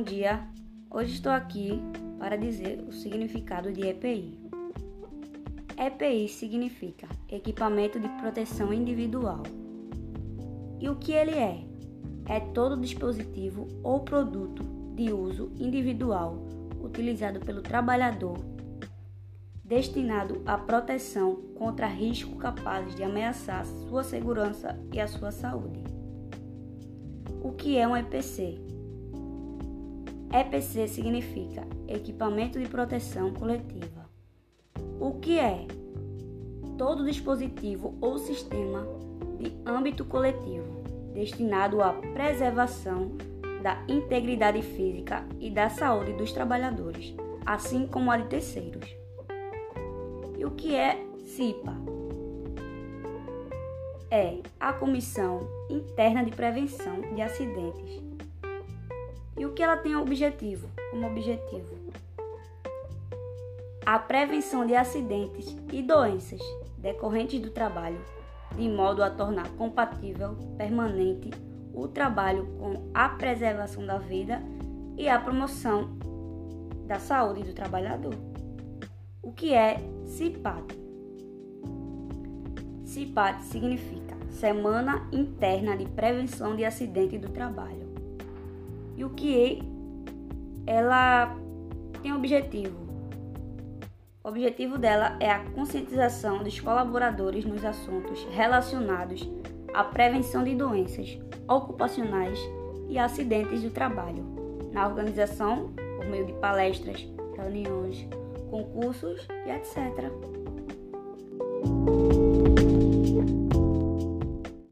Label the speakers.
Speaker 1: dia. Hoje estou aqui para dizer o significado de EPI. EPI significa Equipamento de Proteção Individual. E o que ele é? É todo dispositivo ou produto de uso individual utilizado pelo trabalhador destinado à proteção contra riscos capazes de ameaçar sua segurança e a sua saúde. O que é um EPC? EPC significa Equipamento de Proteção Coletiva. O que é? Todo dispositivo ou sistema de âmbito coletivo destinado à preservação da integridade física e da saúde dos trabalhadores, assim como a de terceiros. E o que é CIPA? É a Comissão Interna de Prevenção de Acidentes e o que ela tem objetivo, como objetivo? A prevenção de acidentes e doenças decorrentes do trabalho, de modo a tornar compatível, permanente o trabalho com a preservação da vida e a promoção da saúde do trabalhador. O que é CIPAT? CIPAT significa Semana Interna de Prevenção de Acidente do Trabalho e o que ela tem objetivo. O objetivo dela é a conscientização dos colaboradores nos assuntos relacionados à prevenção de doenças ocupacionais e acidentes do trabalho, na organização por meio de palestras, reuniões, concursos e etc.